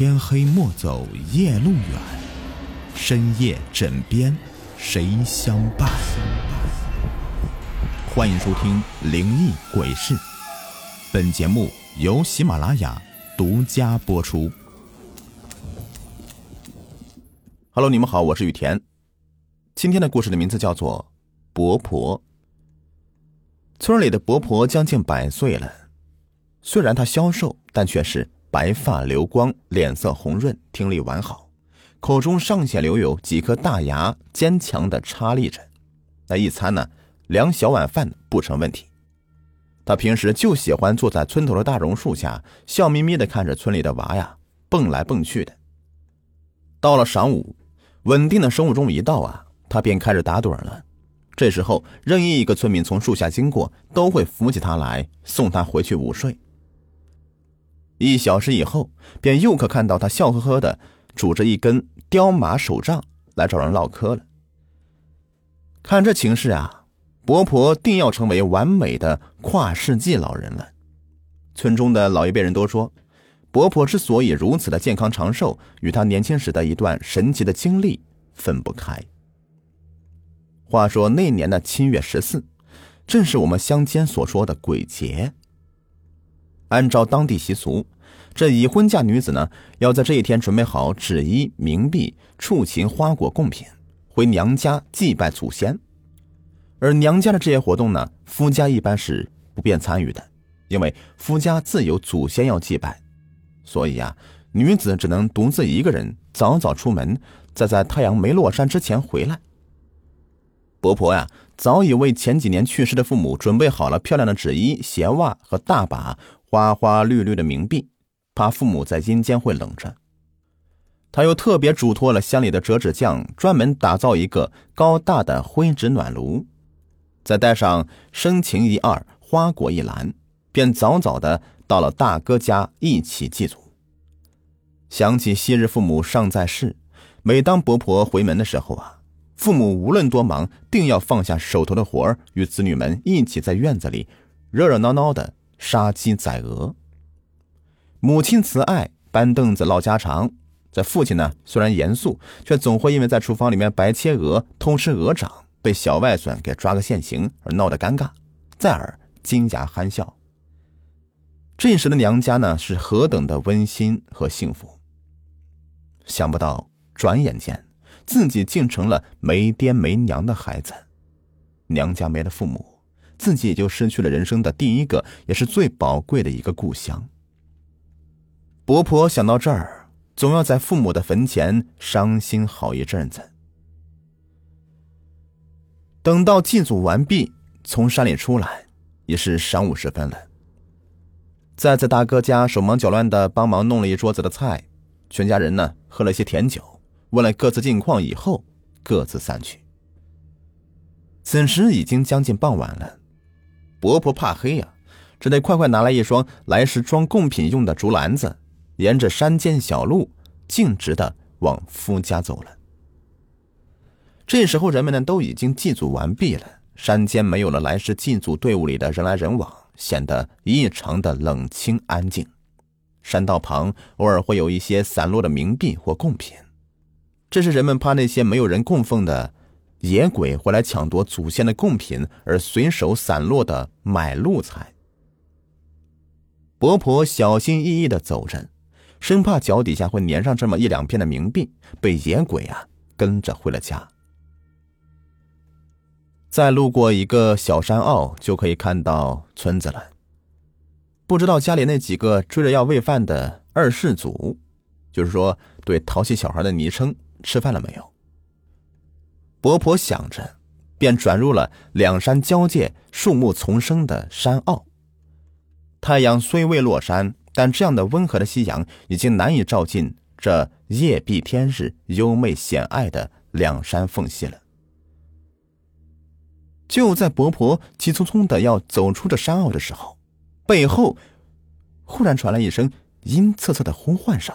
天黑莫走夜路远，深夜枕边谁相伴？欢迎收听《灵异鬼事》，本节目由喜马拉雅独家播出。Hello，你们好，我是雨田。今天的故事的名字叫做《伯婆》。村里的伯婆将近百岁了，虽然她消瘦，但却是白发流光，脸色红润，听力完好，口中尚且留有几颗大牙，坚强的插立着。那一餐呢，两小碗饭不成问题。他平时就喜欢坐在村头的大榕树下，笑眯眯的看着村里的娃呀蹦来蹦去的。到了晌午。稳定的生物钟一到啊，他便开始打盹了。这时候，任意一个村民从树下经过，都会扶起他来，送他回去午睡。一小时以后，便又可看到他笑呵呵的拄着一根雕马手杖来找人唠嗑了。看这情势啊，伯婆定要成为完美的跨世纪老人了。村中的老一辈人都说。伯婆之所以如此的健康长寿，与她年轻时的一段神奇的经历分不开。话说那年的七月十四，正是我们乡间所说的鬼节。按照当地习俗，这已婚嫁女子呢，要在这一天准备好纸衣、冥币、畜禽、花果贡品，回娘家祭拜祖先。而娘家的这些活动呢，夫家一般是不便参与的，因为夫家自有祖先要祭拜。所以啊，女子只能独自一个人早早出门，再在太阳没落山之前回来。伯婆呀，早已为前几年去世的父母准备好了漂亮的纸衣、鞋袜和大把花花绿绿的冥币，怕父母在阴间会冷着。他又特别嘱托了乡里的折纸匠，专门打造一个高大的灰纸暖炉，再带上生情一二、花果一篮，便早早的。到了大哥家一起祭祖。想起昔日父母尚在世，每当伯婆回门的时候啊，父母无论多忙，定要放下手头的活儿，与子女们一起在院子里热热闹闹的杀鸡宰鹅。母亲慈爱，搬凳子唠家常；在父亲呢，虽然严肃，却总会因为在厨房里面白切鹅、偷吃鹅掌，被小外孙给抓个现行而闹得尴尬，再而金牙憨笑。这时的娘家呢，是何等的温馨和幸福。想不到，转眼间，自己竟成了没爹没娘的孩子。娘家没了父母，自己也就失去了人生的第一个，也是最宝贵的一个故乡。伯婆想到这儿，总要在父母的坟前伤心好一阵子。等到祭祖完毕，从山里出来，也是晌午时分了。再在大哥家手忙脚乱的帮忙弄了一桌子的菜，全家人呢喝了些甜酒，问了各自近况以后，各自散去。此时已经将近傍晚了，伯婆怕黑呀，只得快快拿来一双来时装贡品用的竹篮子，沿着山间小路径直的往夫家走了。这时候人们呢都已经祭祖完毕了，山间没有了来时祭祖队伍里的人来人往。显得异常的冷清安静，山道旁偶尔会有一些散落的冥币或贡品，这是人们怕那些没有人供奉的野鬼会来抢夺祖先的贡品而随手散落的买路财。伯婆小心翼翼的走着，生怕脚底下会粘上这么一两片的冥币，被野鬼啊跟着回了家。再路过一个小山坳，就可以看到村子了。不知道家里那几个追着要喂饭的二世祖，就是说对淘气小孩的昵称，吃饭了没有？伯婆想着，便转入了两山交界、树木丛生的山坳。太阳虽未落山，但这样的温和的夕阳已经难以照进这夜碧天日、幽媚险隘的两山缝隙了。就在伯婆急匆匆的要走出这山坳的时候，背后忽然传来一声阴恻恻的呼唤声：“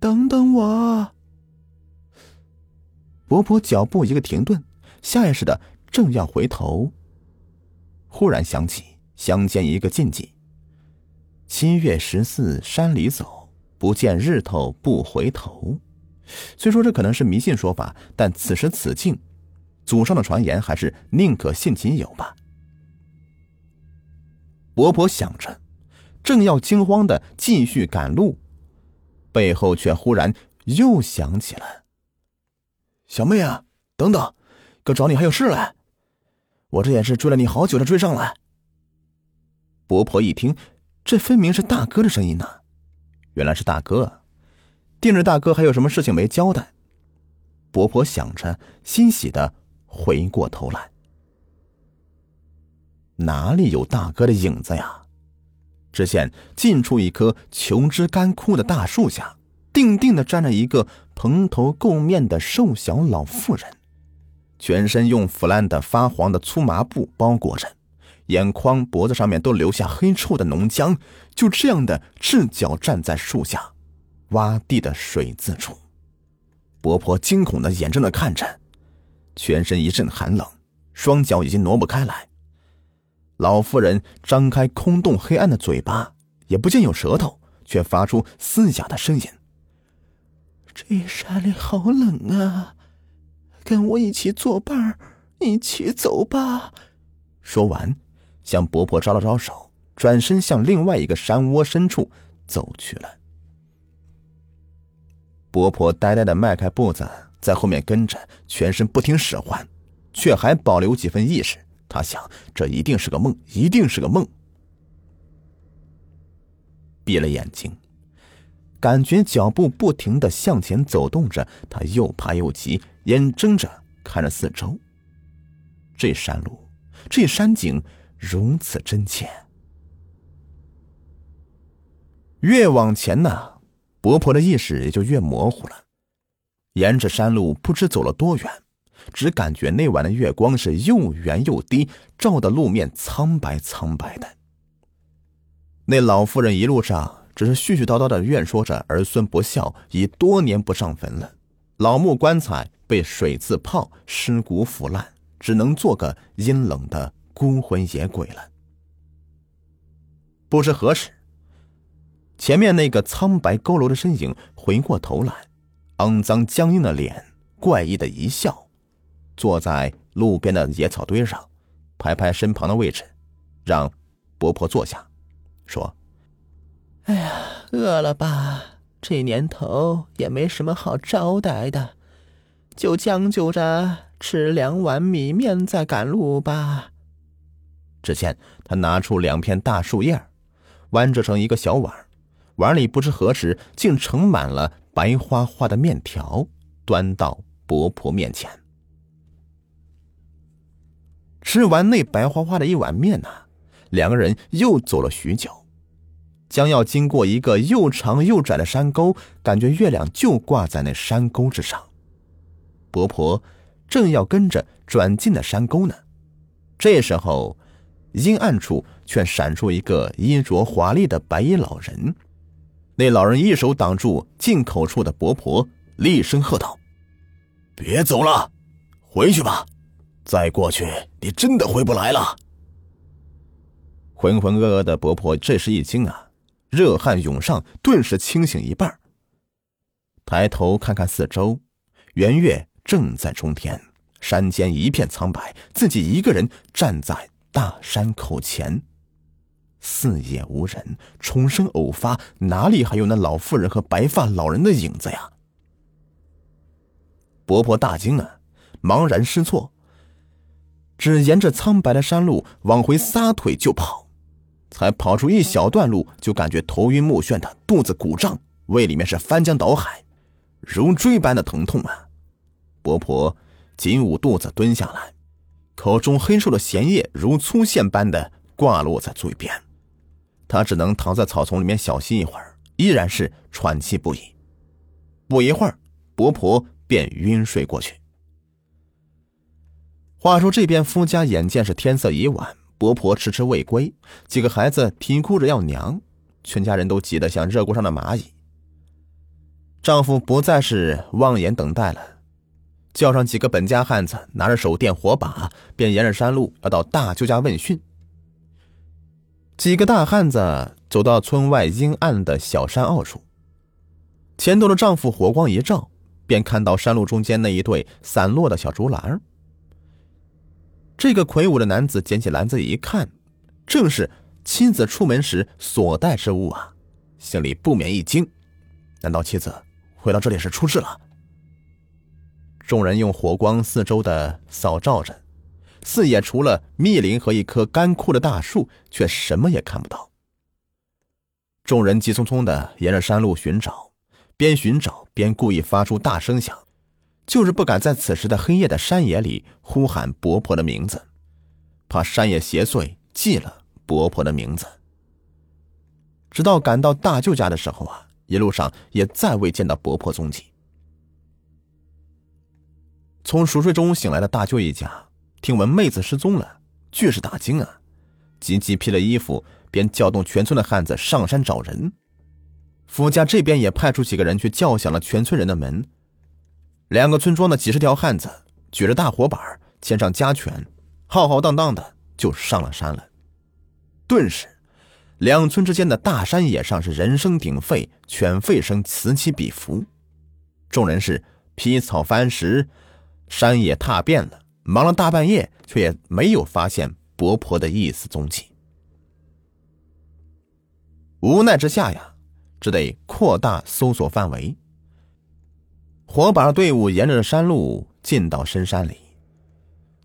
等等我！”伯伯脚步一个停顿，下意识的正要回头，忽然想起乡间一个禁忌：七月十四山里走，不见日头不回头。虽说这可能是迷信说法，但此时此境，祖上的传言还是宁可信其有吧。伯伯想着，正要惊慌的继续赶路，背后却忽然又响起了：“小妹啊，等等，哥找你还有事嘞。我这也是追了你好久才追上来。”伯婆一听，这分明是大哥的声音呢，原来是大哥，定着大哥还有什么事情没交代。伯婆想着，欣喜的回过头来。哪里有大哥的影子呀？只见近处一棵琼枝干枯的大树下，定定的站着一个蓬头垢面的瘦小老妇人，全身用腐烂的发黄的粗麻布包裹着，眼眶、脖子上面都留下黑臭的浓浆，就这样的赤脚站在树下，洼地的水渍处。伯婆惊恐的眼睁的看着，全身一阵寒冷，双脚已经挪不开来。老妇人张开空洞黑暗的嘴巴，也不见有舌头，却发出嘶哑的声音：“这山里好冷啊，跟我一起作伴一起走吧。”说完，向伯婆招了招手，转身向另外一个山窝深处走去了。伯婆呆呆的迈开步子，在后面跟着，全身不听使唤，却还保留几分意识。他想，这一定是个梦，一定是个梦。闭了眼睛，感觉脚步不停的向前走动着，他又怕又急，眼睁着看着四周。这山路，这山景如此真切。越往前呢，伯婆的意识也就越模糊了。沿着山路，不知走了多远。只感觉那晚的月光是又圆又低，照的路面苍白苍白的。那老妇人一路上只是絮絮叨叨的怨说着儿孙不孝，已多年不上坟了。老木棺材被水渍泡，尸骨腐烂，只能做个阴冷的孤魂野鬼了。不知何时，前面那个苍白佝偻的身影回过头来，肮脏僵硬的脸，怪异的一笑。坐在路边的野草堆上，拍拍身旁的位置，让伯婆坐下，说：“哎呀，饿了吧？这年头也没什么好招待的，就将就着吃两碗米面再赶路吧。”只见他拿出两片大树叶，弯折成一个小碗，碗里不知何时竟盛满了白花花的面条，端到伯婆面前。吃完那白花花的一碗面呢，两个人又走了许久，将要经过一个又长又窄的山沟，感觉月亮就挂在那山沟之上。伯婆正要跟着转进那山沟呢，这时候阴暗处却闪出一个衣着华丽的白衣老人。那老人一手挡住进口处的伯婆，厉声喝道：“别走了，回去吧。”再过去，你真的回不来了。浑浑噩噩的伯婆这时一惊啊，热汗涌上，顿时清醒一半。抬头看看四周，圆月正在中天，山间一片苍白，自己一个人站在大山口前，四野无人，重生偶发，哪里还有那老妇人和白发老人的影子呀？伯婆大惊啊，茫然失措。只沿着苍白的山路往回撒腿就跑，才跑出一小段路，就感觉头晕目眩的，肚子鼓胀，胃里面是翻江倒海，如锥般的疼痛啊！伯婆紧捂肚子蹲下来，口中黑瘦的咸液如粗线般的挂落在嘴边，他只能躺在草丛里面小息一会儿，依然是喘气不已。不一会儿，伯婆便晕睡过去。话说这边夫家眼见是天色已晚，伯婆迟迟未归，几个孩子啼哭着要娘，全家人都急得像热锅上的蚂蚁。丈夫不再是望眼等待了，叫上几个本家汉子，拿着手电火把，便沿着山路要到大舅家问讯。几个大汉子走到村外阴暗的小山坳处，前头的丈夫火光一照，便看到山路中间那一对散落的小竹篮。这个魁梧的男子捡起篮子一看，正是妻子出门时所带之物啊，心里不免一惊：难道妻子回到这里是出事了？众人用火光四周的扫照着，四野除了密林和一棵干枯的大树，却什么也看不到。众人急匆匆的沿着山路寻找，边寻找边故意发出大声响，就是不敢在此时的黑夜的山野里呼喊伯婆的名字，怕山野邪祟记了伯婆的名字。直到赶到大舅家的时候啊，一路上也再未见到伯婆踪迹。从熟睡中醒来的大舅一家，听闻妹子失踪了，俱是大惊啊！急急披了衣服，便叫动全村的汉子上山找人。夫家这边也派出几个人去叫响了全村人的门。两个村庄的几十条汉子举着大火把，牵上家犬，浩浩荡荡的就上了山了。顿时，两村之间的大山野上是人声鼎沸，犬吠声此起彼伏。众人是劈草翻石。山野踏遍了，忙了大半夜，却也没有发现伯婆的一丝踪迹。无奈之下呀，只得扩大搜索范围。火把队伍沿着山路进到深山里，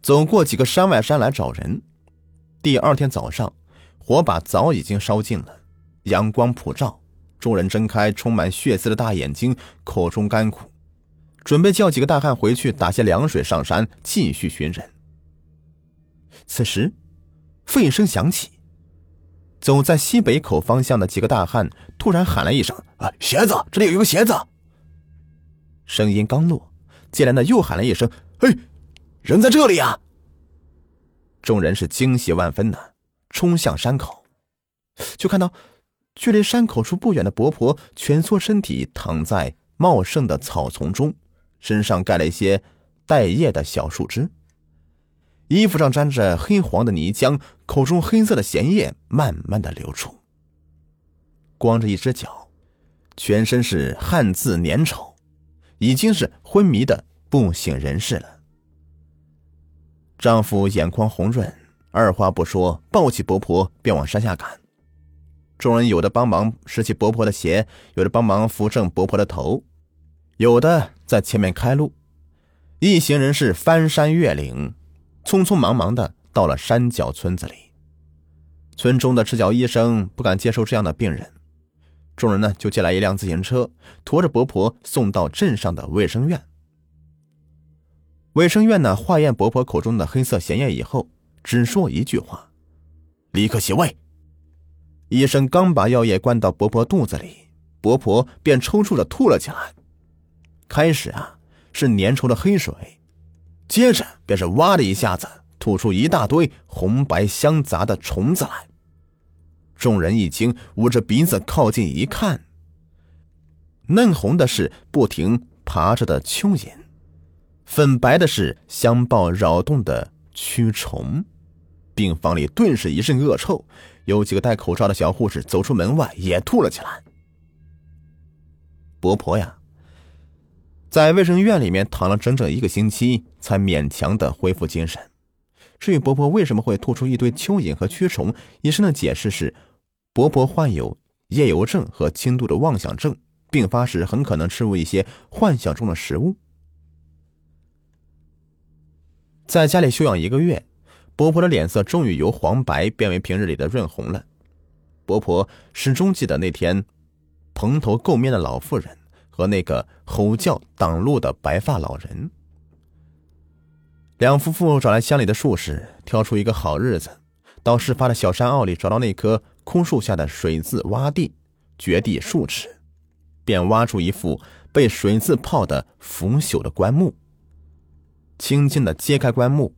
走过几个山外山来找人。第二天早上，火把早已经烧尽了，阳光普照，众人睁开充满血丝的大眼睛，口中干苦。准备叫几个大汉回去打些凉水，上山继续寻人。此时，吠声响起，走在西北口方向的几个大汉突然喊了一声：“啊，鞋子！这里有一个鞋子！”声音刚落，接连的又喊了一声：“嘿，人在这里啊！”众人是惊喜万分呐，冲向山口，就看到距离山口处不远的伯婆蜷缩身体躺在茂盛的草丛中。身上盖了一些带叶的小树枝，衣服上沾着黑黄的泥浆，口中黑色的涎液慢慢的流出。光着一只脚，全身是汗渍粘稠，已经是昏迷的不省人事了。丈夫眼眶红润，二话不说，抱起伯婆便往山下赶。众人有的帮忙拾起伯婆的鞋，有的帮忙扶正伯婆的头。有的在前面开路，一行人是翻山越岭，匆匆忙忙的到了山脚村子里。村中的赤脚医生不敢接受这样的病人，众人呢就借来一辆自行车，驮着伯婆送到镇上的卫生院。卫生院呢化验伯婆口中的黑色涎液以后，只说一句话：“立刻洗胃。”医生刚把药液灌到伯婆肚子里，伯婆便抽搐着吐了起来。开始啊，是粘稠的黑水，接着便是哇的一下子吐出一大堆红白相杂的虫子来。众人一惊，捂着鼻子靠近一看，嫩红的是不停爬着的蚯蚓，粉白的是相抱扰动的蛆虫。病房里顿时一阵恶臭，有几个戴口罩的小护士走出门外也吐了起来。伯婆呀！在卫生院里面躺了整整一个星期，才勉强的恢复精神。至于伯婆为什么会吐出一堆蚯蚓和蛆虫，医生的解释是：伯婆患有夜游症和轻度的妄想症，病发时很可能吃入一些幻想中的食物。在家里休养一个月，伯婆的脸色终于由黄白变为平日里的润红了。伯婆始终记得那天蓬头垢面的老妇人。和那个吼叫挡路的白发老人，两夫妇找来乡里的术士，挑出一个好日子，到事发的小山坳里找到那棵枯树下的水渍洼地，掘地数尺，便挖出一副被水渍泡的腐朽的棺木。轻轻的揭开棺木，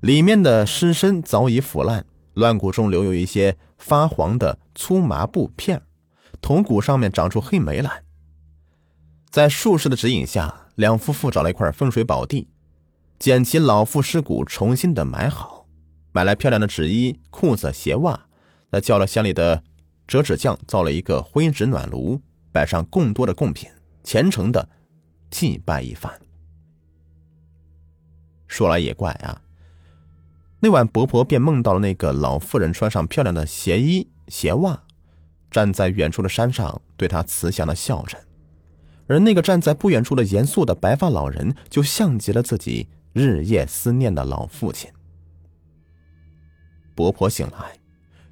里面的尸身早已腐烂，乱骨中留有一些发黄的粗麻布片，铜骨上面长出黑霉来。在术士的指引下，两夫妇找了一块风水宝地，捡起老妇尸骨，重新的埋好，买来漂亮的纸衣、裤子、鞋袜，他叫了乡里的折纸匠造了一个灰纸暖炉，摆上更多的贡品，虔诚的祭拜一番。说来也怪啊，那晚伯婆便梦到了那个老妇人穿上漂亮的鞋衣鞋袜，站在远处的山上对她慈祥的笑着，而那个站在不远处的严肃的白发老人，就像极了自己日夜思念的老父亲。伯婆醒来，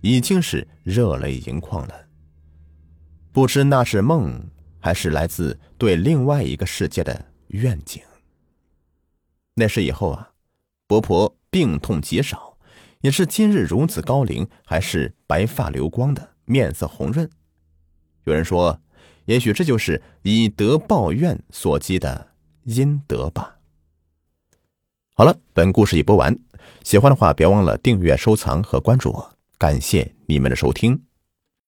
已经是热泪盈眶了。不知那是梦，还是来自对另外一个世界的愿景。那时以后啊，伯婆病痛极少，也是今日如此高龄，还是白发流光的，面色红润。有人说，也许这就是以德报怨所积的阴德吧。好了，本故事已播完，喜欢的话别忘了订阅、收藏和关注我，感谢你们的收听。